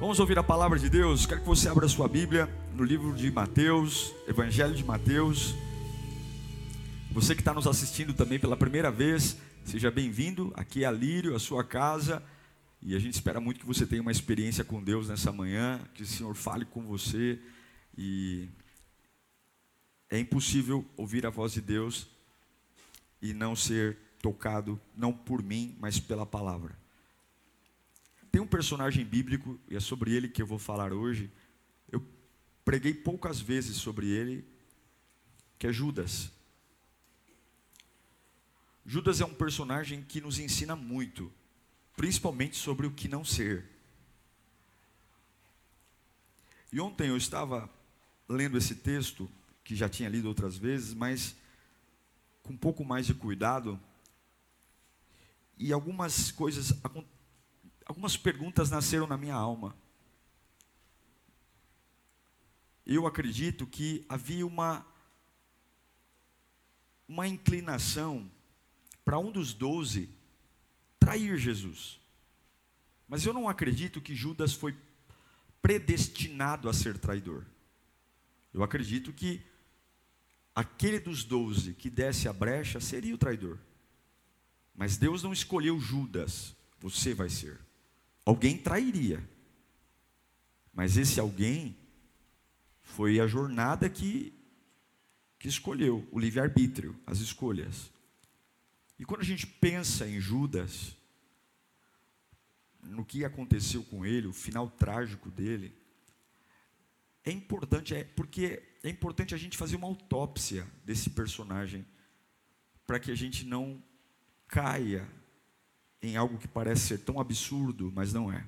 Vamos ouvir a palavra de Deus. Quero que você abra sua Bíblia no livro de Mateus, Evangelho de Mateus. Você que está nos assistindo também pela primeira vez, seja bem-vindo. Aqui a Lírio, a sua casa. E a gente espera muito que você tenha uma experiência com Deus nessa manhã, que o Senhor fale com você. E é impossível ouvir a voz de Deus e não ser tocado, não por mim, mas pela palavra. Tem um personagem bíblico, e é sobre ele que eu vou falar hoje. Eu preguei poucas vezes sobre ele, que é Judas. Judas é um personagem que nos ensina muito, principalmente sobre o que não ser. E ontem eu estava lendo esse texto, que já tinha lido outras vezes, mas com um pouco mais de cuidado, e algumas coisas aconteceram algumas perguntas nasceram na minha alma. Eu acredito que havia uma, uma inclinação para um dos doze trair Jesus. Mas eu não acredito que Judas foi predestinado a ser traidor. Eu acredito que aquele dos doze que desse a brecha seria o traidor. Mas Deus não escolheu Judas, você vai ser. Alguém trairia. Mas esse alguém foi a jornada que, que escolheu, o livre-arbítrio, as escolhas. E quando a gente pensa em Judas, no que aconteceu com ele, o final trágico dele, é importante, é, porque é importante a gente fazer uma autópsia desse personagem, para que a gente não caia em algo que parece ser tão absurdo, mas não é.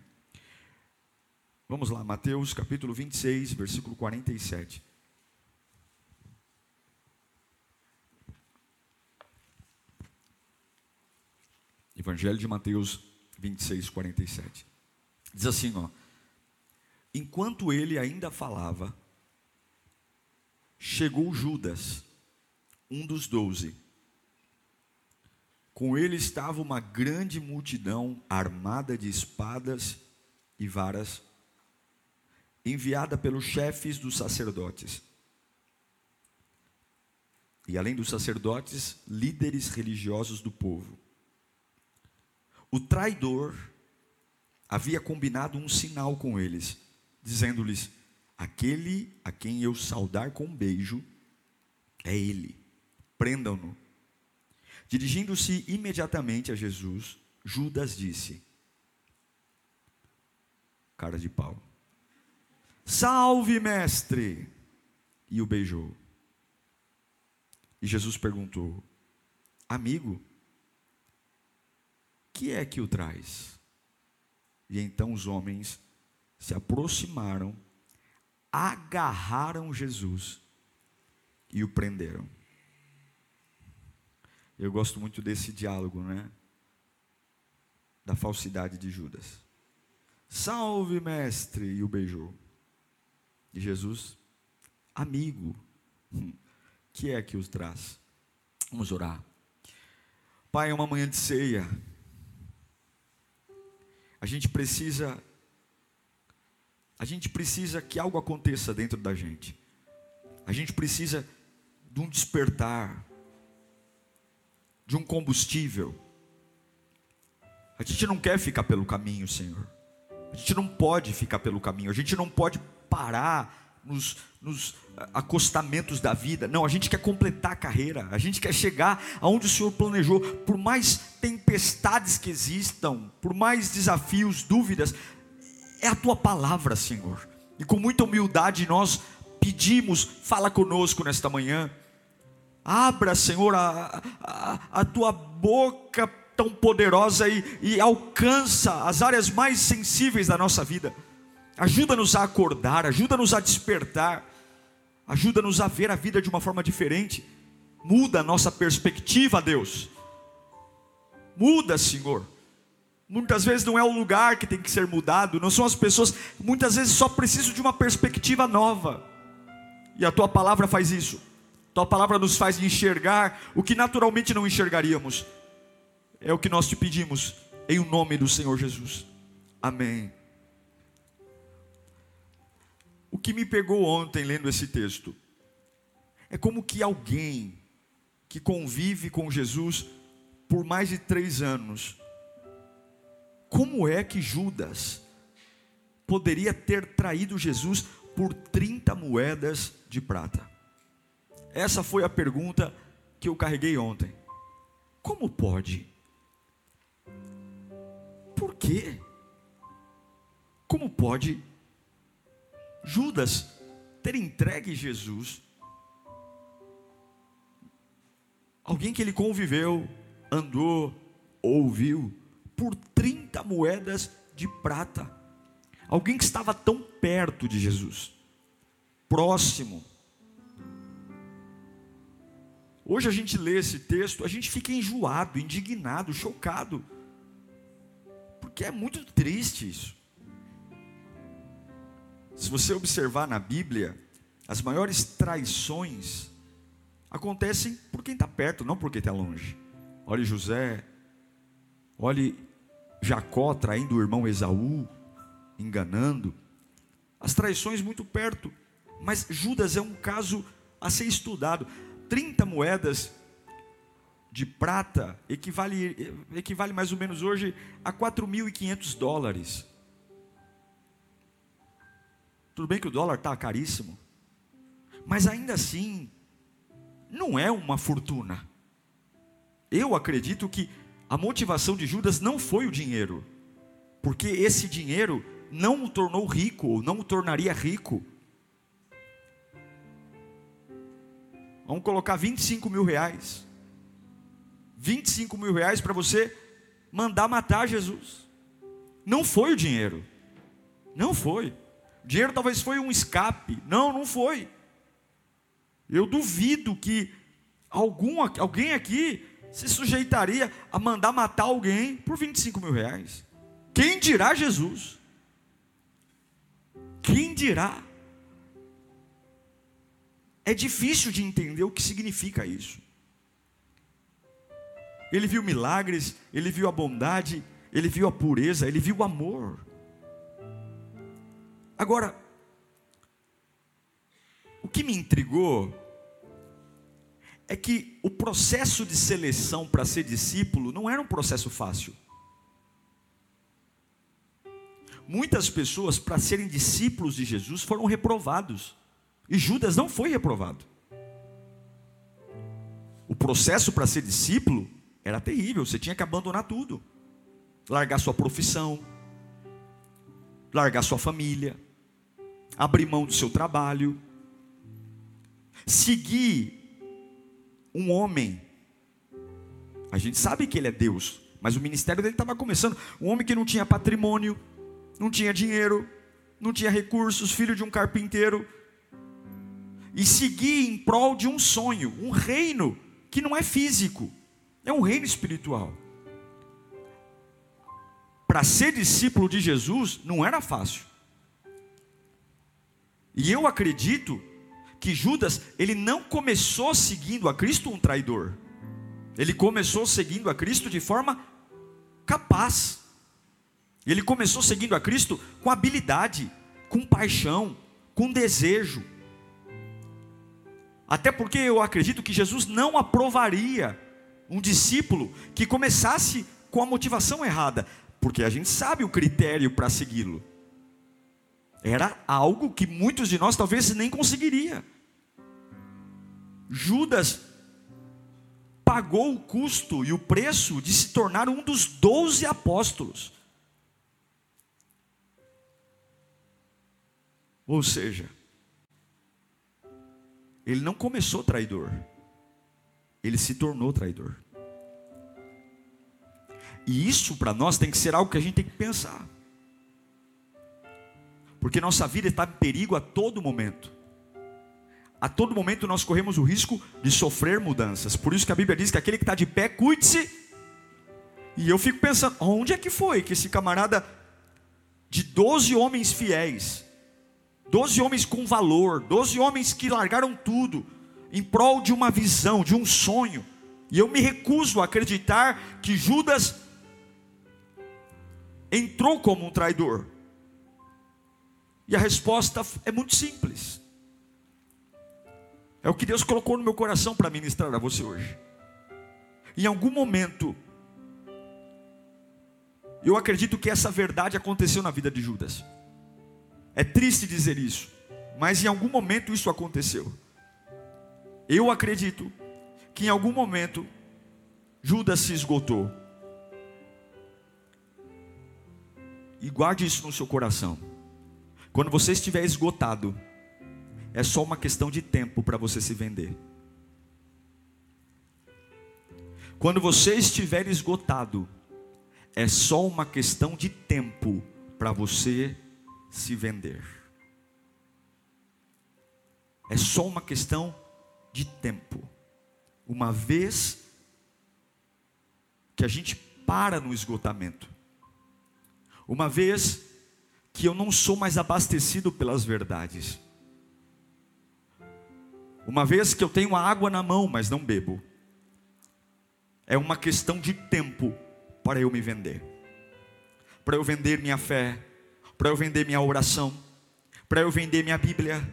Vamos lá, Mateus capítulo 26, versículo 47. Evangelho de Mateus 26, 47. Diz assim, ó. Enquanto ele ainda falava, chegou Judas, um dos doze, com ele estava uma grande multidão armada de espadas e varas, enviada pelos chefes dos sacerdotes. E além dos sacerdotes, líderes religiosos do povo. O traidor havia combinado um sinal com eles, dizendo-lhes: Aquele a quem eu saudar com um beijo é ele, prendam-no Dirigindo-se imediatamente a Jesus, Judas disse: Cara de pau, salve, mestre! E o beijou. E Jesus perguntou: Amigo, que é que o traz? E então os homens se aproximaram, agarraram Jesus e o prenderam. Eu gosto muito desse diálogo, né? Da falsidade de Judas. Salve, mestre! E o beijou. E Jesus, amigo, que é que os traz? Vamos orar. Pai, é uma manhã de ceia. A gente precisa a gente precisa que algo aconteça dentro da gente. A gente precisa de um despertar de um combustível. A gente não quer ficar pelo caminho, Senhor. A gente não pode ficar pelo caminho. A gente não pode parar nos, nos acostamentos da vida. Não, a gente quer completar a carreira. A gente quer chegar aonde o Senhor planejou. Por mais tempestades que existam, por mais desafios, dúvidas, é a tua palavra, Senhor. E com muita humildade nós pedimos, fala conosco nesta manhã. Abra, Senhor, a, a, a tua boca tão poderosa e, e alcança as áreas mais sensíveis da nossa vida. Ajuda-nos a acordar, ajuda-nos a despertar, ajuda-nos a ver a vida de uma forma diferente. Muda a nossa perspectiva, Deus. Muda, Senhor. Muitas vezes não é o lugar que tem que ser mudado, não são as pessoas, muitas vezes só preciso de uma perspectiva nova. E a tua palavra faz isso. Tua palavra nos faz enxergar o que naturalmente não enxergaríamos. É o que nós te pedimos, em o nome do Senhor Jesus. Amém. O que me pegou ontem lendo esse texto é como que alguém que convive com Jesus por mais de três anos, como é que Judas poderia ter traído Jesus por 30 moedas de prata? Essa foi a pergunta que eu carreguei ontem. Como pode? Por quê? Como pode Judas ter entregue Jesus? Alguém que ele conviveu, andou, ouviu, por 30 moedas de prata. Alguém que estava tão perto de Jesus, próximo. Hoje a gente lê esse texto, a gente fica enjoado, indignado, chocado, porque é muito triste isso. Se você observar na Bíblia, as maiores traições acontecem por quem está perto, não por quem está longe. Olhe José, olhe Jacó traindo o irmão Esaú, enganando. As traições muito perto, mas Judas é um caso a ser estudado. 30 moedas de prata equivale, equivale mais ou menos hoje a 4.500 dólares. Tudo bem que o dólar está caríssimo, mas ainda assim, não é uma fortuna. Eu acredito que a motivação de Judas não foi o dinheiro, porque esse dinheiro não o tornou rico, ou não o tornaria rico. Vamos colocar 25 mil reais. 25 mil reais para você mandar matar Jesus. Não foi o dinheiro. Não foi. O dinheiro talvez foi um escape. Não, não foi. Eu duvido que algum, alguém aqui se sujeitaria a mandar matar alguém por 25 mil reais. Quem dirá Jesus? Quem dirá? É difícil de entender o que significa isso. Ele viu milagres, ele viu a bondade, ele viu a pureza, ele viu o amor. Agora, o que me intrigou é que o processo de seleção para ser discípulo não era um processo fácil. Muitas pessoas, para serem discípulos de Jesus, foram reprovados. E Judas não foi reprovado. O processo para ser discípulo era terrível, você tinha que abandonar tudo. Largar sua profissão, largar sua família, abrir mão do seu trabalho, seguir um homem. A gente sabe que ele é Deus, mas o ministério dele estava começando. Um homem que não tinha patrimônio, não tinha dinheiro, não tinha recursos, filho de um carpinteiro, e seguir em prol de um sonho, um reino que não é físico, é um reino espiritual. Para ser discípulo de Jesus não era fácil. E eu acredito que Judas, ele não começou seguindo a Cristo um traidor. Ele começou seguindo a Cristo de forma capaz. Ele começou seguindo a Cristo com habilidade, com paixão, com desejo. Até porque eu acredito que Jesus não aprovaria um discípulo que começasse com a motivação errada, porque a gente sabe o critério para segui-lo. Era algo que muitos de nós talvez nem conseguiria. Judas pagou o custo e o preço de se tornar um dos doze apóstolos. Ou seja, ele não começou traidor, ele se tornou traidor. E isso para nós tem que ser algo que a gente tem que pensar. Porque nossa vida está em perigo a todo momento. A todo momento nós corremos o risco de sofrer mudanças. Por isso que a Bíblia diz que aquele que está de pé, cuide-se. E eu fico pensando, onde é que foi que esse camarada de 12 homens fiéis, 12 homens com valor, 12 homens que largaram tudo em prol de uma visão, de um sonho. E eu me recuso a acreditar que Judas entrou como um traidor. E a resposta é muito simples. É o que Deus colocou no meu coração para ministrar a você hoje. Em algum momento, eu acredito que essa verdade aconteceu na vida de Judas. É triste dizer isso, mas em algum momento isso aconteceu. Eu acredito que em algum momento Judas se esgotou. E guarde isso no seu coração. Quando você estiver esgotado, é só uma questão de tempo para você se vender. Quando você estiver esgotado, é só uma questão de tempo para você se vender. É só uma questão de tempo. Uma vez que a gente para no esgotamento, uma vez que eu não sou mais abastecido pelas verdades, uma vez que eu tenho água na mão, mas não bebo, é uma questão de tempo para eu me vender, para eu vender minha fé, para eu vender minha oração, para eu vender minha Bíblia,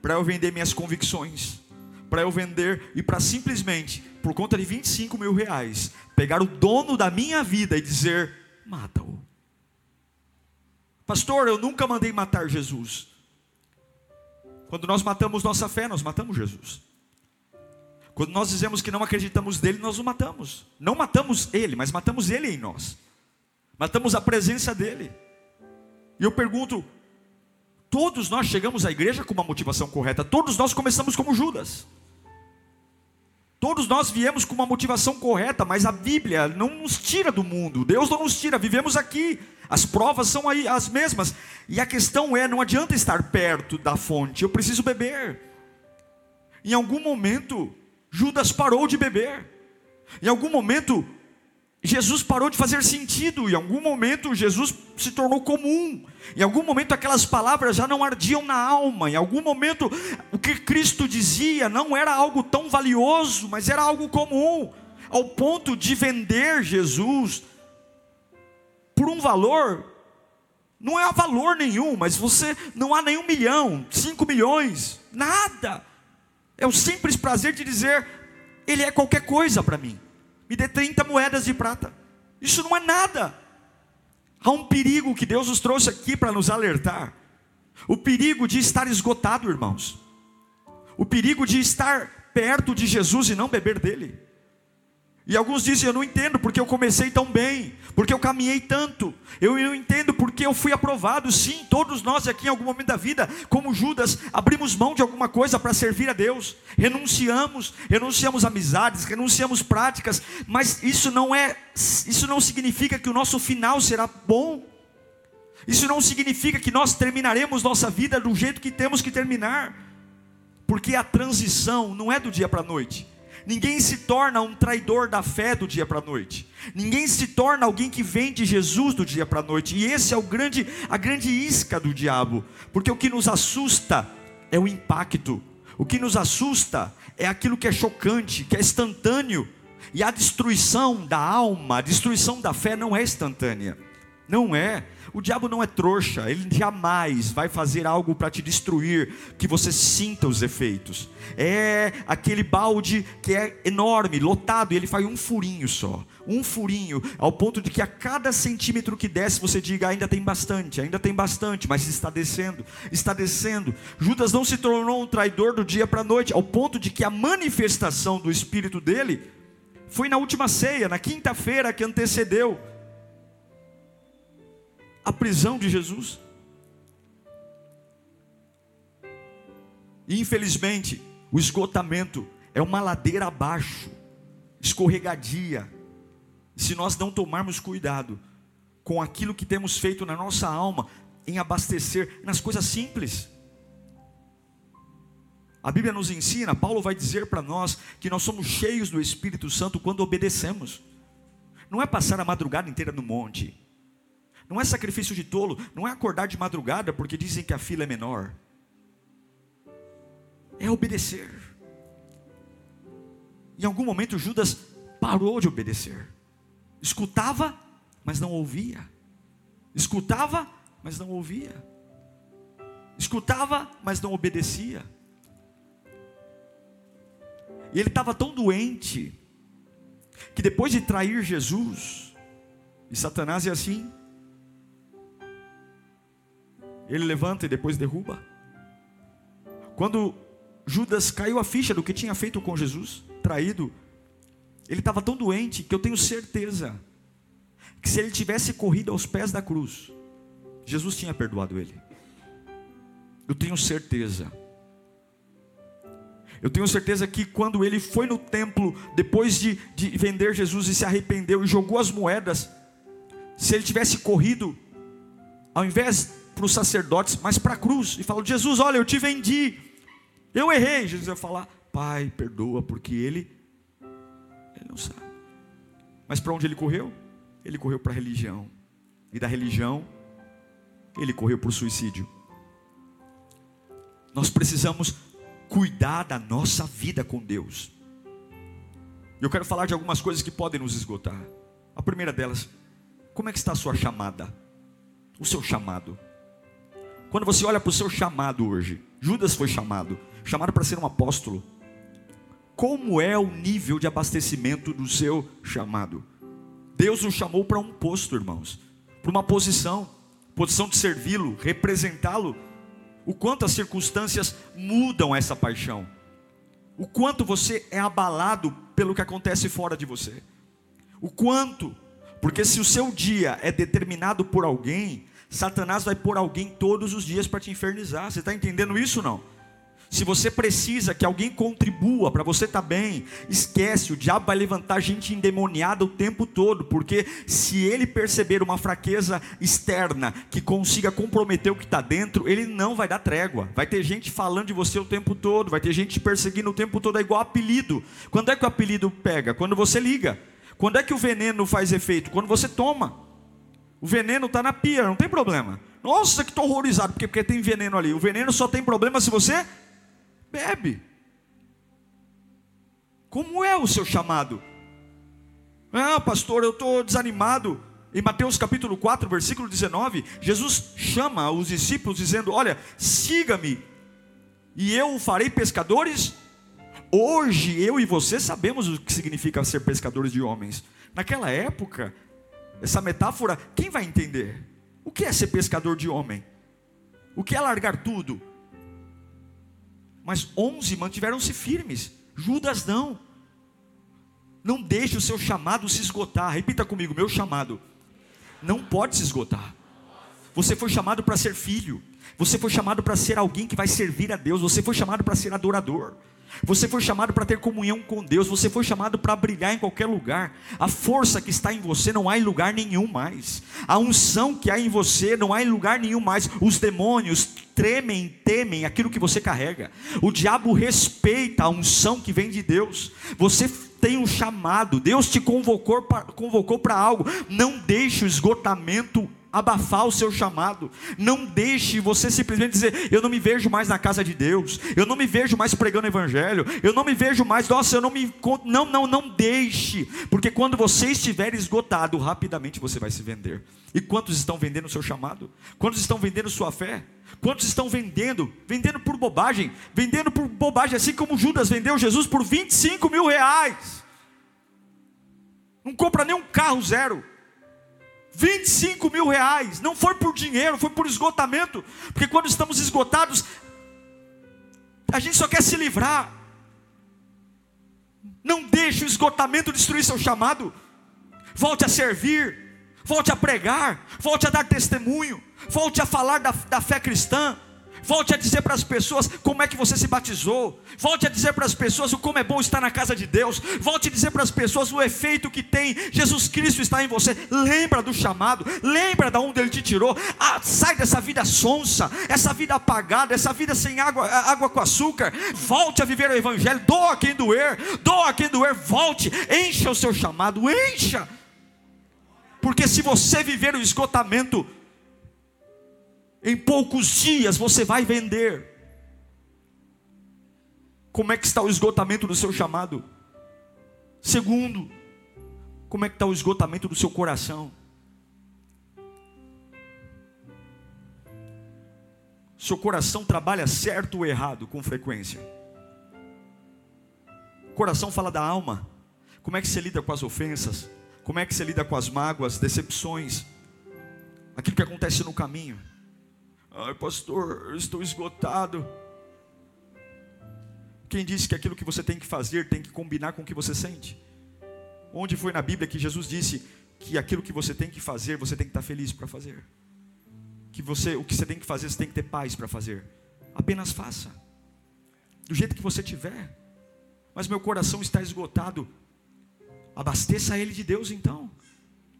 para eu vender minhas convicções, para eu vender e para simplesmente, por conta de 25 mil reais, pegar o dono da minha vida e dizer: mata-o. Pastor, eu nunca mandei matar Jesus. Quando nós matamos nossa fé, nós matamos Jesus. Quando nós dizemos que não acreditamos nele, nós o matamos. Não matamos ele, mas matamos ele em nós. Matamos a presença dele. E eu pergunto: todos nós chegamos à igreja com uma motivação correta, todos nós começamos como Judas. Todos nós viemos com uma motivação correta, mas a Bíblia não nos tira do mundo. Deus não nos tira, vivemos aqui. As provas são aí as mesmas. E a questão é, não adianta estar perto da fonte, eu preciso beber. Em algum momento, Judas parou de beber. Em algum momento, Jesus parou de fazer sentido, em algum momento Jesus se tornou comum, em algum momento aquelas palavras já não ardiam na alma, em algum momento o que Cristo dizia não era algo tão valioso, mas era algo comum, ao ponto de vender Jesus por um valor, não é valor nenhum, mas você não há nenhum milhão, cinco milhões, nada, é o simples prazer de dizer, Ele é qualquer coisa para mim me dê 30 moedas de prata. Isso não é nada. Há um perigo que Deus nos trouxe aqui para nos alertar. O perigo de estar esgotado, irmãos. O perigo de estar perto de Jesus e não beber dele. E alguns dizem: Eu não entendo porque eu comecei tão bem, porque eu caminhei tanto. Eu não entendo porque eu fui aprovado. Sim, todos nós aqui em algum momento da vida, como Judas, abrimos mão de alguma coisa para servir a Deus. Renunciamos, renunciamos amizades, renunciamos práticas, mas isso não é, isso não significa que o nosso final será bom. Isso não significa que nós terminaremos nossa vida do jeito que temos que terminar. Porque a transição não é do dia para a noite. Ninguém se torna um traidor da fé do dia para a noite. Ninguém se torna alguém que vem de Jesus do dia para a noite. E esse é o grande, a grande isca do diabo, porque o que nos assusta é o impacto. O que nos assusta é aquilo que é chocante, que é instantâneo. E a destruição da alma, a destruição da fé não é instantânea. Não é. O diabo não é trouxa, ele jamais vai fazer algo para te destruir que você sinta os efeitos. É aquele balde que é enorme, lotado, e ele faz um furinho só, um furinho, ao ponto de que a cada centímetro que desce você diga ainda tem bastante, ainda tem bastante, mas está descendo, está descendo. Judas não se tornou um traidor do dia para a noite, ao ponto de que a manifestação do espírito dele foi na última ceia, na quinta-feira que antecedeu a prisão de Jesus. E infelizmente, o esgotamento é uma ladeira abaixo, escorregadia. Se nós não tomarmos cuidado com aquilo que temos feito na nossa alma, em abastecer nas coisas simples. A Bíblia nos ensina, Paulo vai dizer para nós que nós somos cheios do Espírito Santo quando obedecemos. Não é passar a madrugada inteira no monte. Não é sacrifício de tolo, não é acordar de madrugada porque dizem que a fila é menor. É obedecer. Em algum momento Judas parou de obedecer. Escutava, mas não ouvia. Escutava, mas não ouvia. Escutava, mas não obedecia. E ele estava tão doente, que depois de trair Jesus, e Satanás é assim, ele levanta e depois derruba. Quando Judas caiu a ficha do que tinha feito com Jesus, traído, ele estava tão doente que eu tenho certeza que se ele tivesse corrido aos pés da cruz, Jesus tinha perdoado ele. Eu tenho certeza. Eu tenho certeza que quando ele foi no templo, depois de, de vender Jesus e se arrependeu e jogou as moedas, se ele tivesse corrido, ao invés para os sacerdotes, mas para a cruz, e falou: Jesus, olha, eu te vendi, eu errei. Jesus ia falar: Pai, perdoa, porque ele, ele não sabe. Mas para onde ele correu? Ele correu para a religião, e da religião, ele correu para o suicídio. Nós precisamos cuidar da nossa vida com Deus. Eu quero falar de algumas coisas que podem nos esgotar. A primeira delas, como é que está a sua chamada? O seu chamado. Quando você olha para o seu chamado hoje, Judas foi chamado, chamado para ser um apóstolo. Como é o nível de abastecimento do seu chamado? Deus nos chamou para um posto, irmãos, para uma posição, posição de servi-lo, representá-lo o quanto as circunstâncias mudam essa paixão, o quanto você é abalado pelo que acontece fora de você, o quanto, porque se o seu dia é determinado por alguém, Satanás vai pôr alguém todos os dias para te infernizar. Você está entendendo isso não? Se você precisa que alguém contribua para você estar tá bem, esquece, o diabo vai levantar gente endemoniada o tempo todo, porque se ele perceber uma fraqueza externa que consiga comprometer o que está dentro, ele não vai dar trégua. Vai ter gente falando de você o tempo todo, vai ter gente te perseguindo o tempo todo, é igual apelido. Quando é que o apelido pega? Quando você liga. Quando é que o veneno faz efeito? Quando você toma. O veneno está na pia, não tem problema. Nossa, que estou horrorizado, porque, porque tem veneno ali. O veneno só tem problema se você Bebe. Como é o seu chamado? Ah, pastor, eu estou desanimado. Em Mateus capítulo 4, versículo 19, Jesus chama os discípulos dizendo: Olha, siga-me, e eu farei pescadores. Hoje eu e você sabemos o que significa ser pescadores de homens. Naquela época, essa metáfora, quem vai entender? O que é ser pescador de homem? O que é largar tudo? Mas onze mantiveram-se firmes. Judas não. Não deixe o seu chamado se esgotar. Repita comigo: meu chamado não pode se esgotar. Você foi chamado para ser filho. Você foi chamado para ser alguém que vai servir a Deus. Você foi chamado para ser adorador. Você foi chamado para ter comunhão com Deus, você foi chamado para brilhar em qualquer lugar. A força que está em você não há em lugar nenhum mais. A unção que há em você não há em lugar nenhum mais. Os demônios tremem, temem aquilo que você carrega. O diabo respeita a unção que vem de Deus. Você tem um chamado, Deus te convocou para convocou algo. Não deixe o esgotamento abafar o seu chamado. Não deixe você simplesmente dizer: Eu não me vejo mais na casa de Deus, eu não me vejo mais pregando evangelho, eu não me vejo mais, nossa, eu não me. Não, não, não deixe, porque quando você estiver esgotado, rapidamente você vai se vender. E quantos estão vendendo o seu chamado? Quantos estão vendendo sua fé? Quantos estão vendendo? Vendendo por bobagem, vendendo por bobagem, assim como Judas vendeu Jesus por 25 mil reais. Não compra nem um carro zero. 25 mil reais, não foi por dinheiro, foi por esgotamento, porque quando estamos esgotados, a gente só quer se livrar. Não deixe o esgotamento destruir seu chamado. Volte a servir, volte a pregar, volte a dar testemunho, volte a falar da, da fé cristã. Volte a dizer para as pessoas como é que você se batizou. Volte a dizer para as pessoas o como é bom estar na casa de Deus. Volte a dizer para as pessoas o efeito que tem Jesus Cristo está em você. Lembra do chamado, lembra da onde ele te tirou. Ah, sai dessa vida sonsa, essa vida apagada, essa vida sem água, água com açúcar. Volte a viver o evangelho. Doa quem doer, doa quem doer. Volte, encha o seu chamado, encha. Porque se você viver o esgotamento, em poucos dias você vai vender. Como é que está o esgotamento do seu chamado? Segundo, como é que está o esgotamento do seu coração? Seu coração trabalha certo ou errado com frequência? O coração fala da alma. Como é que você lida com as ofensas? Como é que você lida com as mágoas, decepções? Aquilo que acontece no caminho. Ai, pastor, eu estou esgotado. Quem disse que aquilo que você tem que fazer tem que combinar com o que você sente? Onde foi na Bíblia que Jesus disse que aquilo que você tem que fazer, você tem que estar feliz para fazer? Que você, o que você tem que fazer, você tem que ter paz para fazer. Apenas faça. Do jeito que você tiver. Mas meu coração está esgotado. Abasteça ele de Deus então.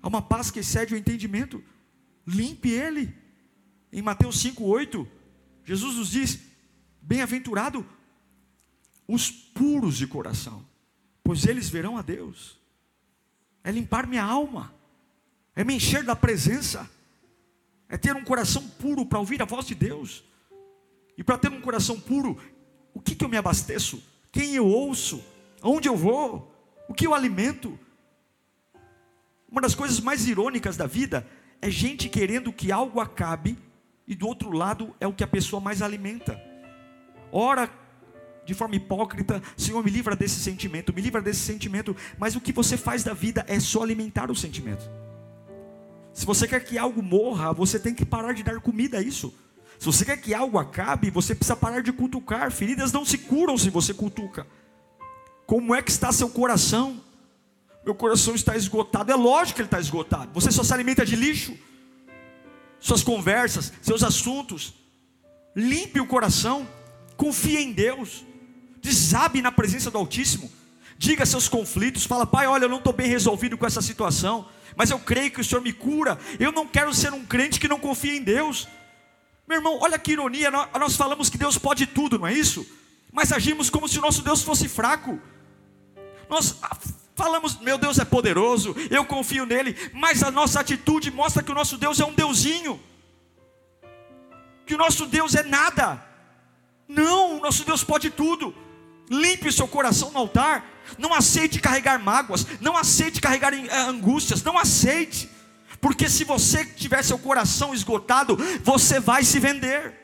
Há uma paz que excede o entendimento. Limpe ele. Em Mateus 5,8, Jesus nos diz: Bem-aventurado os puros de coração, pois eles verão a Deus. É limpar minha alma, é me encher da presença, é ter um coração puro para ouvir a voz de Deus. E para ter um coração puro, o que, que eu me abasteço? Quem eu ouço? Aonde eu vou? O que eu alimento? Uma das coisas mais irônicas da vida é gente querendo que algo acabe e do outro lado é o que a pessoa mais alimenta. Ora de forma hipócrita, Senhor, me livra desse sentimento, me livra desse sentimento, mas o que você faz da vida é só alimentar o sentimento. Se você quer que algo morra, você tem que parar de dar comida a isso. Se você quer que algo acabe, você precisa parar de cutucar. Feridas não se curam se você cutuca. Como é que está seu coração? Meu coração está esgotado. É lógico que ele está esgotado. Você só se alimenta de lixo suas conversas, seus assuntos. Limpe o coração, confie em Deus, desabe na presença do Altíssimo. Diga seus conflitos, fala, pai, olha, eu não estou bem resolvido com essa situação, mas eu creio que o Senhor me cura. Eu não quero ser um crente que não confia em Deus. Meu irmão, olha que ironia, nós falamos que Deus pode tudo, não é isso? Mas agimos como se o nosso Deus fosse fraco. Nós Falamos, meu Deus é poderoso, eu confio nele, mas a nossa atitude mostra que o nosso Deus é um deusinho, que o nosso Deus é nada. Não, o nosso Deus pode tudo. Limpe o seu coração no altar. Não aceite carregar mágoas, não aceite carregar eh, angústias, não aceite. Porque se você tiver seu coração esgotado, você vai se vender.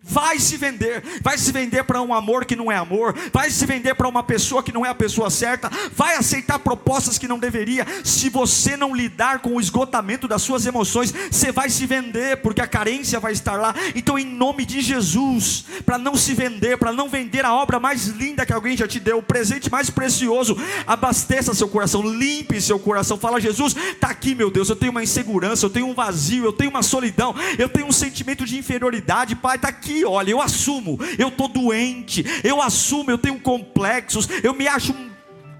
Vai se vender, vai se vender para um amor que não é amor, vai se vender para uma pessoa que não é a pessoa certa, vai aceitar propostas que não deveria. Se você não lidar com o esgotamento das suas emoções, você vai se vender, porque a carência vai estar lá. Então, em nome de Jesus, para não se vender, para não vender a obra mais linda que alguém já te deu, o presente mais precioso, abasteça seu coração, limpe seu coração. Fala, Jesus, está aqui, meu Deus. Eu tenho uma insegurança, eu tenho um vazio, eu tenho uma solidão, eu tenho um sentimento de inferioridade, Pai, está aqui aqui, olha, eu assumo, eu estou doente, eu assumo, eu tenho complexos, eu me acho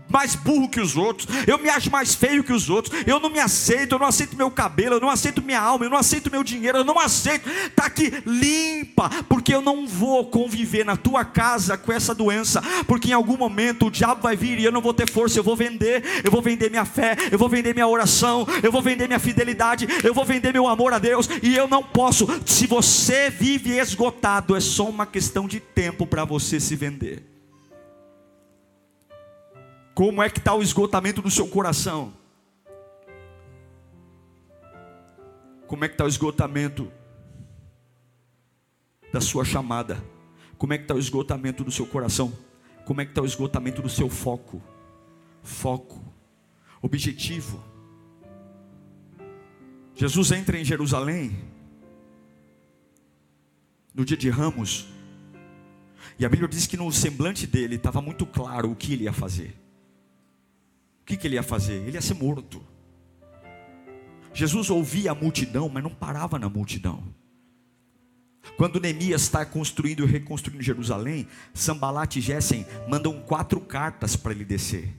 mais burro que os outros, eu me acho mais feio que os outros, eu não me aceito, eu não aceito meu cabelo, eu não aceito minha alma, eu não aceito meu dinheiro, eu não aceito, está aqui, limpa, porque eu não vou conviver na tua casa com essa doença, porque em algum momento o diabo vai vir e eu não vou ter força, eu vou vender, eu vou vender minha fé, eu vou vender minha oração, eu vou vender minha fidelidade, eu vou vender meu amor a Deus, e eu não posso, se você vive esgotado, é só uma questão de tempo para você se vender. Como é que está o esgotamento do seu coração? Como é que está o esgotamento da sua chamada? Como é que está o esgotamento do seu coração? Como é que está o esgotamento do seu foco? Foco, objetivo. Jesus entra em Jerusalém no dia de Ramos, e a Bíblia diz que no semblante dele estava muito claro o que ele ia fazer que, que ele ia fazer? Ele ia ser morto. Jesus ouvia a multidão, mas não parava na multidão. Quando Neemias está construindo e reconstruindo Jerusalém, Sambalat e Gessen mandam quatro cartas para ele descer.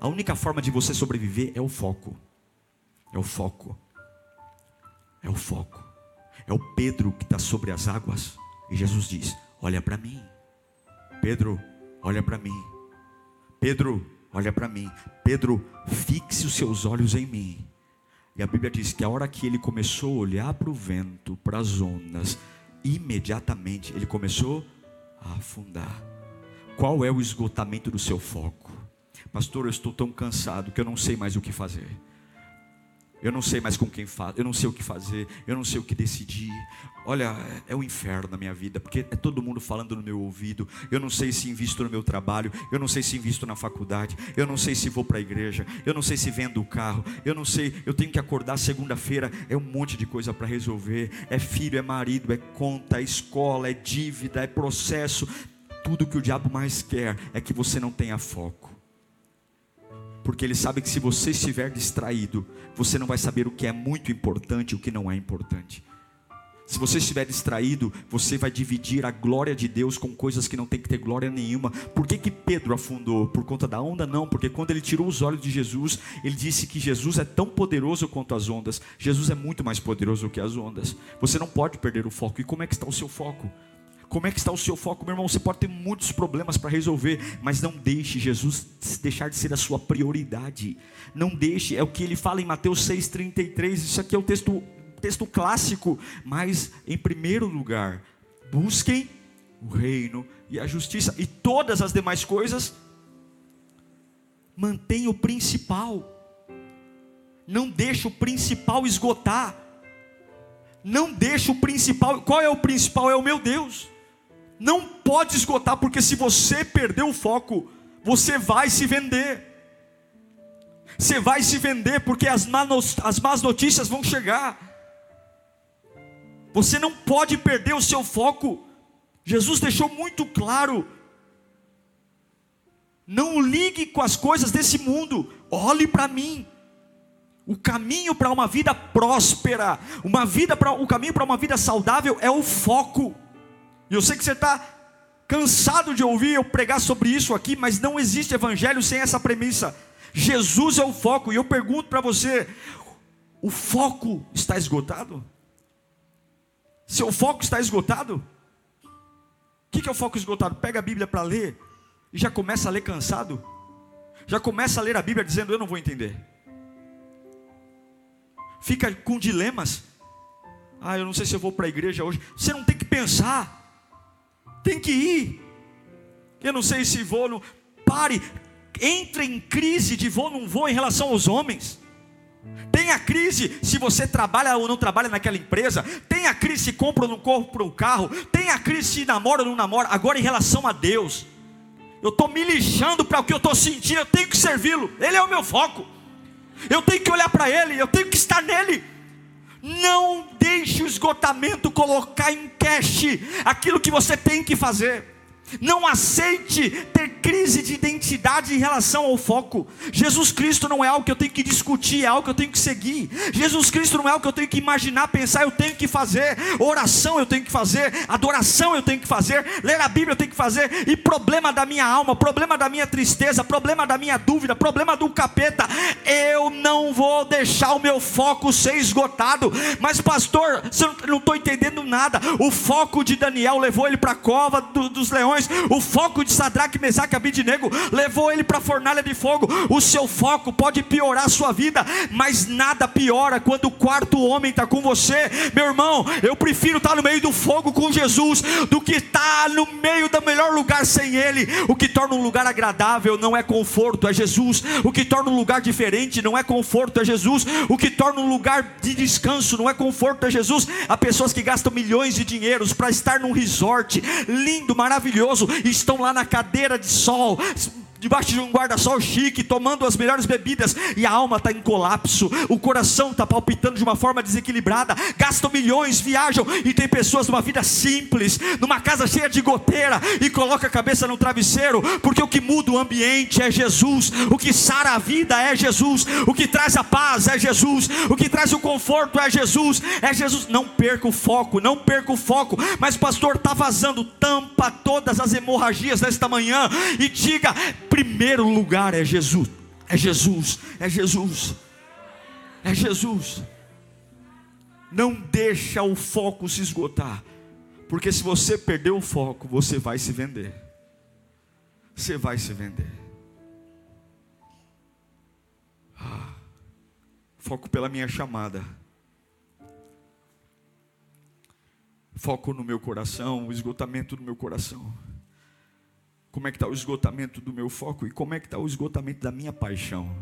A única forma de você sobreviver é o foco. É o foco. É o foco. É o Pedro que está sobre as águas. E Jesus diz: Olha para mim. Pedro, olha para mim. Pedro, olha para mim. Pedro, fixe os seus olhos em mim. E a Bíblia diz que a hora que ele começou a olhar para o vento, para as ondas, imediatamente ele começou a afundar. Qual é o esgotamento do seu foco? Pastor, eu estou tão cansado que eu não sei mais o que fazer. Eu não sei mais com quem falar, eu não sei o que fazer, eu não sei o que decidir. Olha, é o um inferno na minha vida, porque é todo mundo falando no meu ouvido. Eu não sei se invisto no meu trabalho, eu não sei se invisto na faculdade, eu não sei se vou para a igreja, eu não sei se vendo o carro, eu não sei, eu tenho que acordar segunda-feira, é um monte de coisa para resolver. É filho, é marido, é conta, é escola, é dívida, é processo. Tudo que o diabo mais quer é que você não tenha foco porque ele sabe que se você estiver distraído, você não vai saber o que é muito importante e o que não é importante. Se você estiver distraído, você vai dividir a glória de Deus com coisas que não tem que ter glória nenhuma. Por que, que Pedro afundou? Por conta da onda? Não, porque quando ele tirou os olhos de Jesus, ele disse que Jesus é tão poderoso quanto as ondas. Jesus é muito mais poderoso que as ondas. Você não pode perder o foco. E como é que está o seu foco? Como é que está o seu foco, meu irmão? Você pode ter muitos problemas para resolver, mas não deixe Jesus deixar de ser a sua prioridade. Não deixe, é o que ele fala em Mateus 6:33. Isso aqui é o texto texto clássico, mas em primeiro lugar, busquem o reino e a justiça e todas as demais coisas mantenha o principal. Não deixe o principal esgotar. Não deixe o principal. Qual é o principal? É o meu Deus não pode esgotar, porque se você perder o foco, você vai se vender. Você vai se vender, porque as, as más notícias vão chegar. Você não pode perder o seu foco. Jesus deixou muito claro. Não ligue com as coisas desse mundo. Olhe para mim. O caminho para uma vida próspera, uma vida para o caminho para uma vida saudável é o foco. E eu sei que você está cansado de ouvir eu pregar sobre isso aqui, mas não existe evangelho sem essa premissa. Jesus é o foco, e eu pergunto para você: o foco está esgotado? Seu foco está esgotado? O que é o foco esgotado? Pega a Bíblia para ler e já começa a ler cansado. Já começa a ler a Bíblia dizendo: Eu não vou entender. Fica com dilemas. Ah, eu não sei se eu vou para a igreja hoje. Você não tem que pensar. Tem que ir. Eu não sei se vou, não. Pare. Entre em crise de vou, não vou em relação aos homens. Tem a crise se você trabalha ou não trabalha naquela empresa. Tem a crise se compra ou não compra o carro. Tem a crise se namora ou não namora. Agora em relação a Deus. Eu estou me lixando para o que eu estou sentindo. Eu tenho que servi-lo. Ele é o meu foco. Eu tenho que olhar para Ele. Eu tenho que estar nele. Não deixe o esgotamento colocar em cash aquilo que você tem que fazer. Não aceite ter crise de identidade em relação ao foco. Jesus Cristo não é algo que eu tenho que discutir, é algo que eu tenho que seguir. Jesus Cristo não é algo que eu tenho que imaginar, pensar, eu tenho que fazer. Oração eu tenho que fazer, adoração eu tenho que fazer, ler a Bíblia eu tenho que fazer. E problema da minha alma, problema da minha tristeza, problema da minha dúvida, problema do capeta, eu não vou deixar o meu foco ser esgotado. Mas pastor, eu não estou entendendo nada. O foco de Daniel levou ele para a cova do, dos leões o foco de Sadraque, Mesaque e Abidinego levou ele para a fornalha de fogo. O seu foco pode piorar a sua vida, mas nada piora quando o quarto homem está com você. Meu irmão, eu prefiro estar tá no meio do fogo com Jesus do que estar tá no meio do melhor lugar sem Ele. O que torna um lugar agradável não é conforto, é Jesus. O que torna um lugar diferente não é conforto, é Jesus. O que torna um lugar de descanso não é conforto, é Jesus. Há pessoas que gastam milhões de dinheiros para estar num resort lindo, maravilhoso estão lá na cadeira de sol, debaixo de um guarda-sol chique, tomando as melhores bebidas, e a alma está em colapso, o coração está palpitando de uma forma desequilibrada, gastam milhões, viajam, e tem pessoas numa vida simples, numa casa cheia de goteira, e coloca a cabeça no travesseiro, porque o que muda o ambiente é Jesus, o que sara a vida é Jesus, o que traz a paz é Jesus, o que traz o conforto é Jesus, é Jesus. Não perca o foco, não perca o foco, mas pastor está vazando, tampa todas as hemorragias desta manhã. E diga: primeiro lugar é Jesus, é Jesus, é Jesus, é Jesus. Não deixa o foco se esgotar, porque se você perder o foco, você vai se vender. Você vai se vender. Ah, foco pela minha chamada. Foco no meu coração, o esgotamento do meu coração. Como é que está o esgotamento do meu foco e como é que está o esgotamento da minha paixão?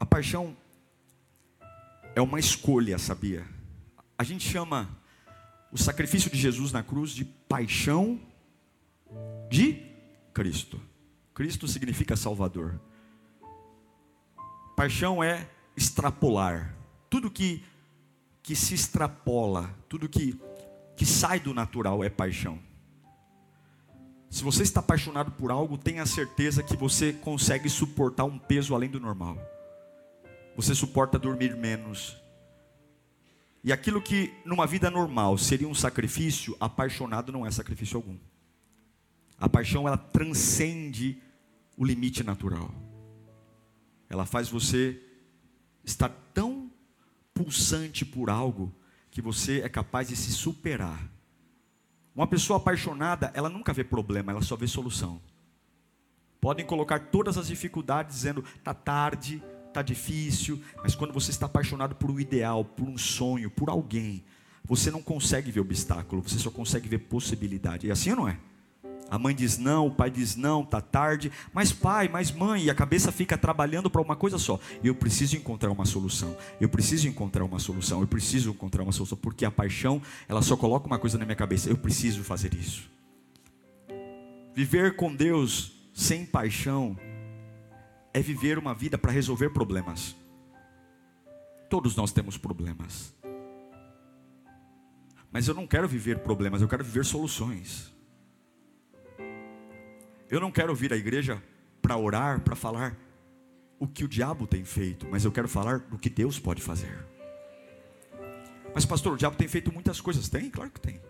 A paixão é uma escolha, sabia? A gente chama o sacrifício de Jesus na cruz de paixão de Cristo. Cristo significa Salvador. Paixão é extrapolar. Tudo que, que se extrapola, tudo que, que sai do natural é paixão. Se você está apaixonado por algo, tenha certeza que você consegue suportar um peso além do normal. Você suporta dormir menos. E aquilo que numa vida normal seria um sacrifício, apaixonado não é sacrifício algum. A paixão ela transcende o limite natural. Ela faz você estar tão pulsante por algo que você é capaz de se superar uma pessoa apaixonada, ela nunca vê problema, ela só vê solução. Podem colocar todas as dificuldades dizendo tá tarde, tá difícil, mas quando você está apaixonado por um ideal, por um sonho, por alguém, você não consegue ver obstáculo, você só consegue ver possibilidade. E assim não é? A mãe diz não, o pai diz não, tá tarde, mas pai, mas mãe, e a cabeça fica trabalhando para uma coisa só. Eu preciso encontrar uma solução. Eu preciso encontrar uma solução. Eu preciso encontrar uma solução, porque a paixão, ela só coloca uma coisa na minha cabeça. Eu preciso fazer isso. Viver com Deus sem paixão é viver uma vida para resolver problemas. Todos nós temos problemas. Mas eu não quero viver problemas, eu quero viver soluções. Eu não quero vir à igreja para orar, para falar o que o diabo tem feito, mas eu quero falar do que Deus pode fazer. Mas, pastor, o diabo tem feito muitas coisas. Tem? Claro que tem.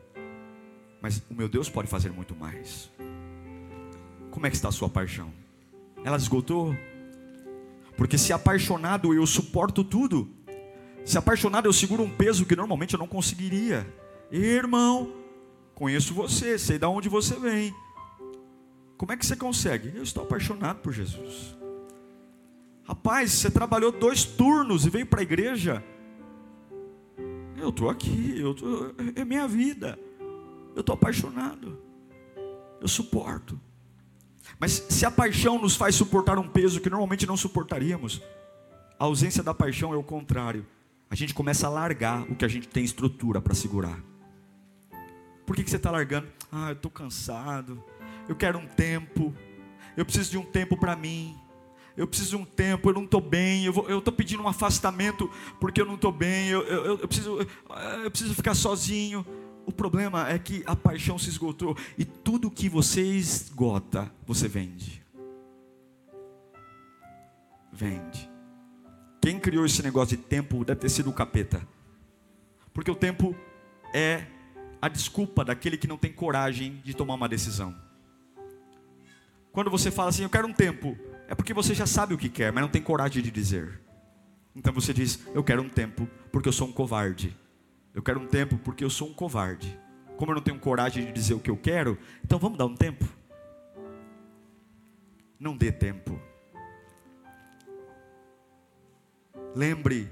Mas o meu Deus pode fazer muito mais. Como é que está a sua paixão? Ela esgotou? Porque se apaixonado eu suporto tudo. Se apaixonado eu seguro um peso que normalmente eu não conseguiria. Irmão, conheço você, sei de onde você vem. Como é que você consegue? Eu estou apaixonado por Jesus. Rapaz, você trabalhou dois turnos e veio para a igreja. Eu estou aqui, eu tô, é minha vida. Eu estou apaixonado. Eu suporto. Mas se a paixão nos faz suportar um peso que normalmente não suportaríamos, a ausência da paixão é o contrário. A gente começa a largar o que a gente tem estrutura para segurar. Por que, que você está largando? Ah, eu estou cansado eu quero um tempo, eu preciso de um tempo para mim, eu preciso de um tempo, eu não estou bem, eu estou pedindo um afastamento porque eu não estou bem, eu, eu, eu, preciso, eu preciso ficar sozinho. O problema é que a paixão se esgotou e tudo que você esgota, você vende. Vende. Quem criou esse negócio de tempo deve ter sido o capeta. Porque o tempo é a desculpa daquele que não tem coragem de tomar uma decisão. Quando você fala assim, eu quero um tempo, é porque você já sabe o que quer, mas não tem coragem de dizer. Então você diz, eu quero um tempo porque eu sou um covarde. Eu quero um tempo porque eu sou um covarde. Como eu não tenho coragem de dizer o que eu quero, então vamos dar um tempo. Não dê tempo. Lembre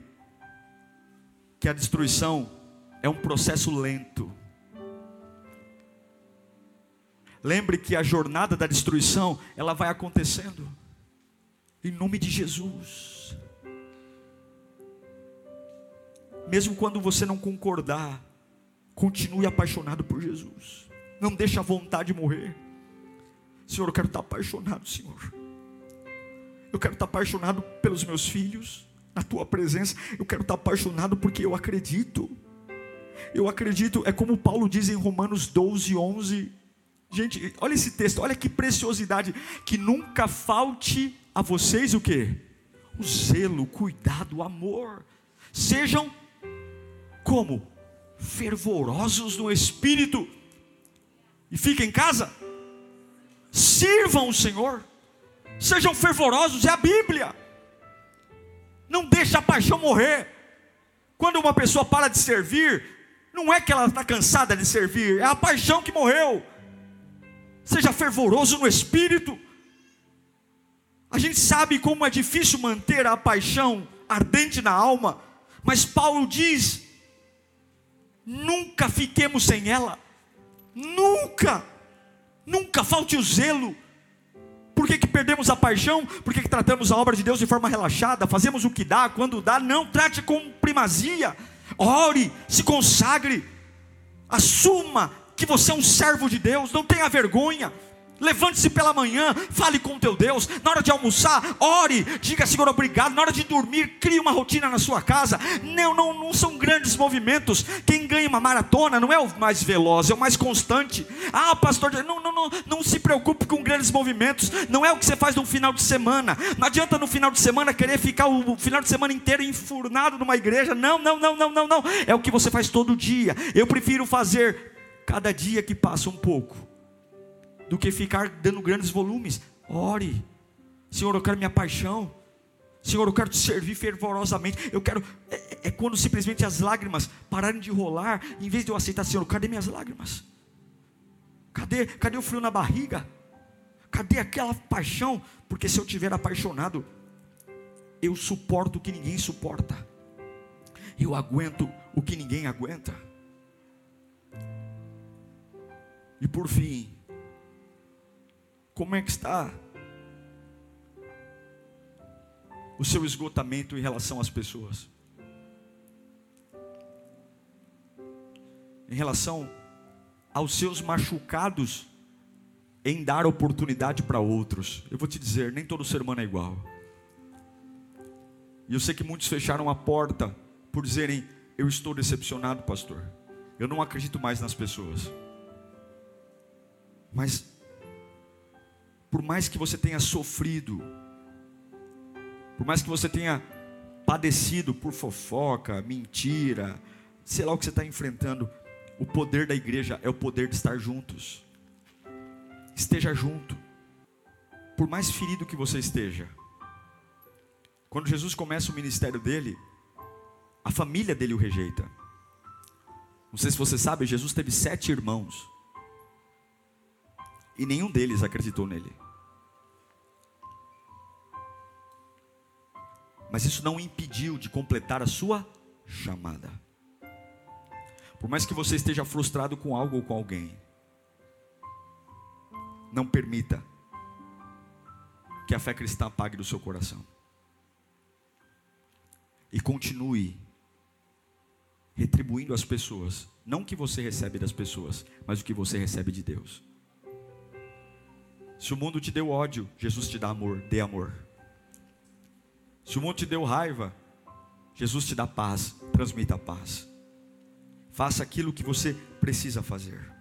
que a destruição é um processo lento. Lembre que a jornada da destruição, ela vai acontecendo. Em nome de Jesus. Mesmo quando você não concordar, continue apaixonado por Jesus. Não deixe a vontade morrer. Senhor, eu quero estar apaixonado, Senhor. Eu quero estar apaixonado pelos meus filhos, na tua presença. Eu quero estar apaixonado porque eu acredito. Eu acredito, é como Paulo diz em Romanos 12, 11. Gente, olha esse texto, olha que preciosidade. Que nunca falte a vocês o que? O zelo, o cuidado, o amor. Sejam como? Fervorosos no espírito. E fiquem em casa sirvam o Senhor, sejam fervorosos, é a Bíblia. Não deixe a paixão morrer. Quando uma pessoa para de servir, não é que ela está cansada de servir, é a paixão que morreu. Seja fervoroso no espírito. A gente sabe como é difícil manter a paixão ardente na alma, mas Paulo diz: nunca fiquemos sem ela, nunca. Nunca falte o zelo. Por que, que perdemos a paixão? Por que, que tratamos a obra de Deus de forma relaxada? Fazemos o que dá, quando dá? Não, trate com primazia. Ore, se consagre. Assuma que você é um servo de Deus. Não tenha vergonha. Levante-se pela manhã, fale com teu Deus. Na hora de almoçar, ore, diga Senhor obrigado. Na hora de dormir, crie uma rotina na sua casa. Não, não, não são grandes movimentos. Quem ganha uma maratona não é o mais veloz, é o mais constante. Ah, pastor, não, não, não, não se preocupe com grandes movimentos. Não é o que você faz no final de semana. Não adianta no final de semana querer ficar o final de semana inteiro enfurnado numa igreja. Não, não, não, não, não, não. É o que você faz todo dia. Eu prefiro fazer cada dia que passa um pouco do que ficar dando grandes volumes. Ore, Senhor, eu quero minha paixão. Senhor, eu quero te servir fervorosamente. Eu quero. É, é, quando simplesmente as lágrimas pararem de rolar, em vez de eu aceitar, Senhor, cadê minhas lágrimas? Cadê, cadê o frio na barriga? Cadê aquela paixão? Porque se eu tiver apaixonado, eu suporto o que ninguém suporta. Eu aguento o que ninguém aguenta. E por fim, como é que está o seu esgotamento em relação às pessoas? Em relação aos seus machucados em dar oportunidade para outros. Eu vou te dizer, nem todo ser humano é igual. E eu sei que muitos fecharam a porta por dizerem: Eu estou decepcionado, pastor. Eu não acredito mais nas pessoas. Mas por mais que você tenha sofrido, por mais que você tenha padecido por fofoca, mentira, sei lá o que você está enfrentando, o poder da igreja é o poder de estar juntos. Esteja junto, por mais ferido que você esteja. Quando Jesus começa o ministério dele, a família dele o rejeita. Não sei se você sabe, Jesus teve sete irmãos. E nenhum deles acreditou nele. Mas isso não impediu de completar a sua chamada. Por mais que você esteja frustrado com algo ou com alguém, não permita que a fé cristã apague do seu coração. E continue retribuindo às pessoas, não o que você recebe das pessoas, mas o que você recebe de Deus. Se o mundo te deu ódio, Jesus te dá amor, dê amor. Se o mundo te deu raiva, Jesus te dá paz, transmita a paz. Faça aquilo que você precisa fazer.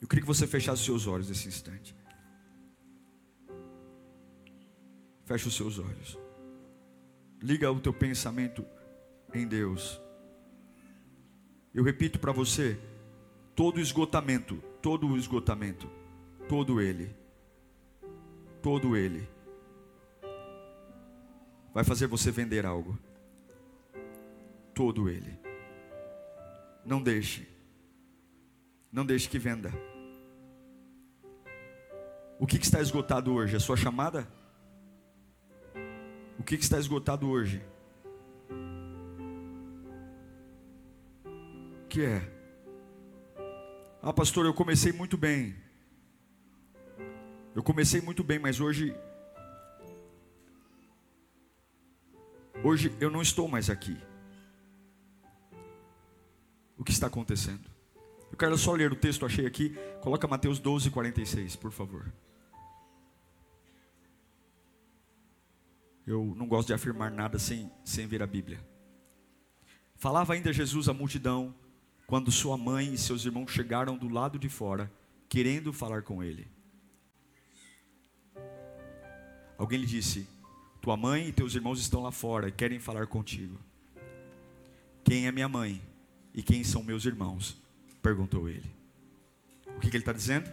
Eu queria que você fechasse os seus olhos nesse instante. Feche os seus olhos. Liga o teu pensamento em Deus. Eu repito para você: todo esgotamento, todo o esgotamento, todo ele, todo ele vai fazer você vender algo. Todo ele. Não deixe. Não deixe que venda. O que, que está esgotado hoje? A sua chamada? O que, que está esgotado hoje? O que é? Ah, pastor, eu comecei muito bem. Eu comecei muito bem, mas hoje. Hoje eu não estou mais aqui. O que está acontecendo? Eu quero só ler o texto, achei aqui. Coloca Mateus 12, 46, por favor. Eu não gosto de afirmar nada sem, sem ver a Bíblia. Falava ainda Jesus à multidão, quando sua mãe e seus irmãos chegaram do lado de fora, querendo falar com ele. Alguém lhe disse: Tua mãe e teus irmãos estão lá fora e querem falar contigo. Quem é minha mãe e quem são meus irmãos? perguntou ele. O que, que ele está dizendo?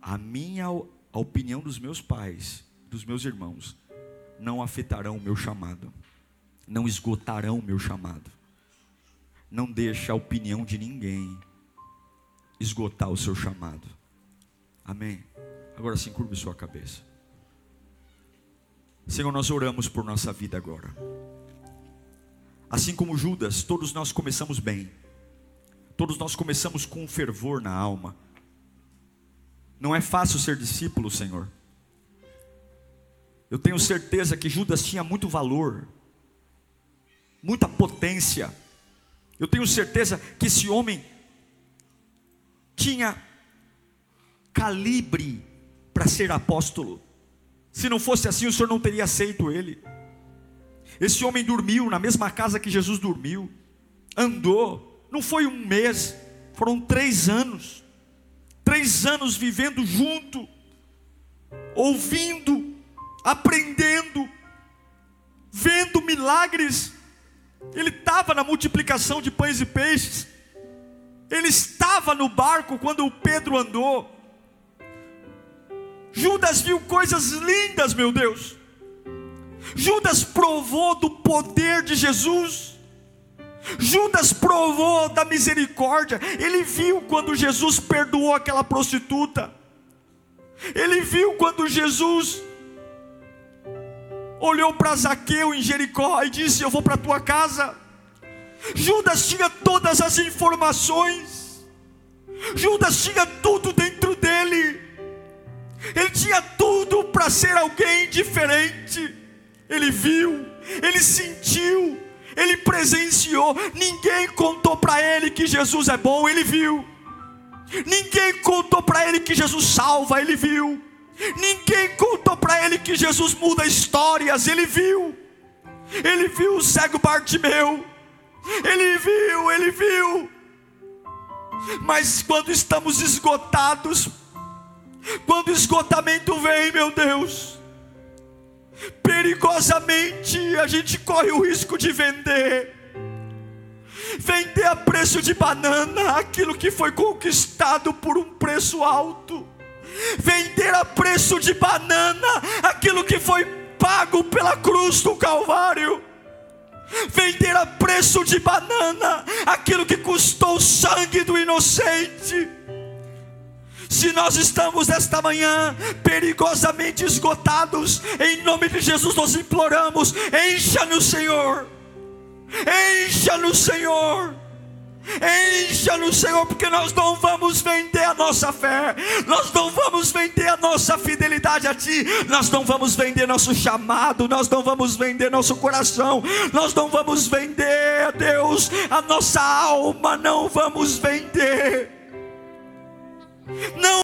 A minha a opinião dos meus pais, dos meus irmãos, não afetarão o meu chamado, não esgotarão o meu chamado. Não deixa a opinião de ninguém esgotar o seu chamado. Amém. Agora sim, curve sua cabeça. Senhor, nós oramos por nossa vida agora. Assim como Judas, todos nós começamos bem. Todos nós começamos com fervor na alma. Não é fácil ser discípulo, Senhor. Eu tenho certeza que Judas tinha muito valor, muita potência. Eu tenho certeza que esse homem tinha calibre para ser apóstolo. Se não fosse assim, o Senhor não teria aceito ele. Esse homem dormiu na mesma casa que Jesus dormiu, andou, não foi um mês, foram três anos, três anos vivendo junto, ouvindo, aprendendo, vendo milagres. Ele estava na multiplicação de pães e peixes, ele estava no barco quando o Pedro andou. Judas viu coisas lindas, meu Deus. Judas provou do poder de Jesus. Judas provou da misericórdia. Ele viu quando Jesus perdoou aquela prostituta. Ele viu quando Jesus olhou para Zaqueu em Jericó e disse: Eu vou para tua casa. Judas tinha todas as informações. Judas tinha tudo dentro dele. Ele tinha tudo para ser alguém diferente ele viu, ele sentiu, ele presenciou. Ninguém contou para ele que Jesus é bom, ele viu. Ninguém contou para ele que Jesus salva, ele viu. Ninguém contou para ele que Jesus muda histórias, ele viu. Ele viu o cego Bartimeu. Ele viu, ele viu. Mas quando estamos esgotados, quando o esgotamento vem, meu Deus, perigosamente a gente corre o risco de vender. Vender a preço de banana aquilo que foi conquistado por um preço alto. Vender a preço de banana aquilo que foi pago pela cruz do Calvário. Vender a preço de banana aquilo que custou o sangue do inocente se nós estamos esta manhã perigosamente esgotados, em nome de Jesus nós imploramos: encha-nos, Senhor, encha-nos, Senhor. Encha-nos, Senhor, porque nós não vamos vender a nossa fé, nós não vamos vender a nossa fidelidade a Ti, nós não vamos vender nosso chamado, nós não vamos vender nosso coração, nós não vamos vender, Deus, a nossa alma, não vamos vender. Não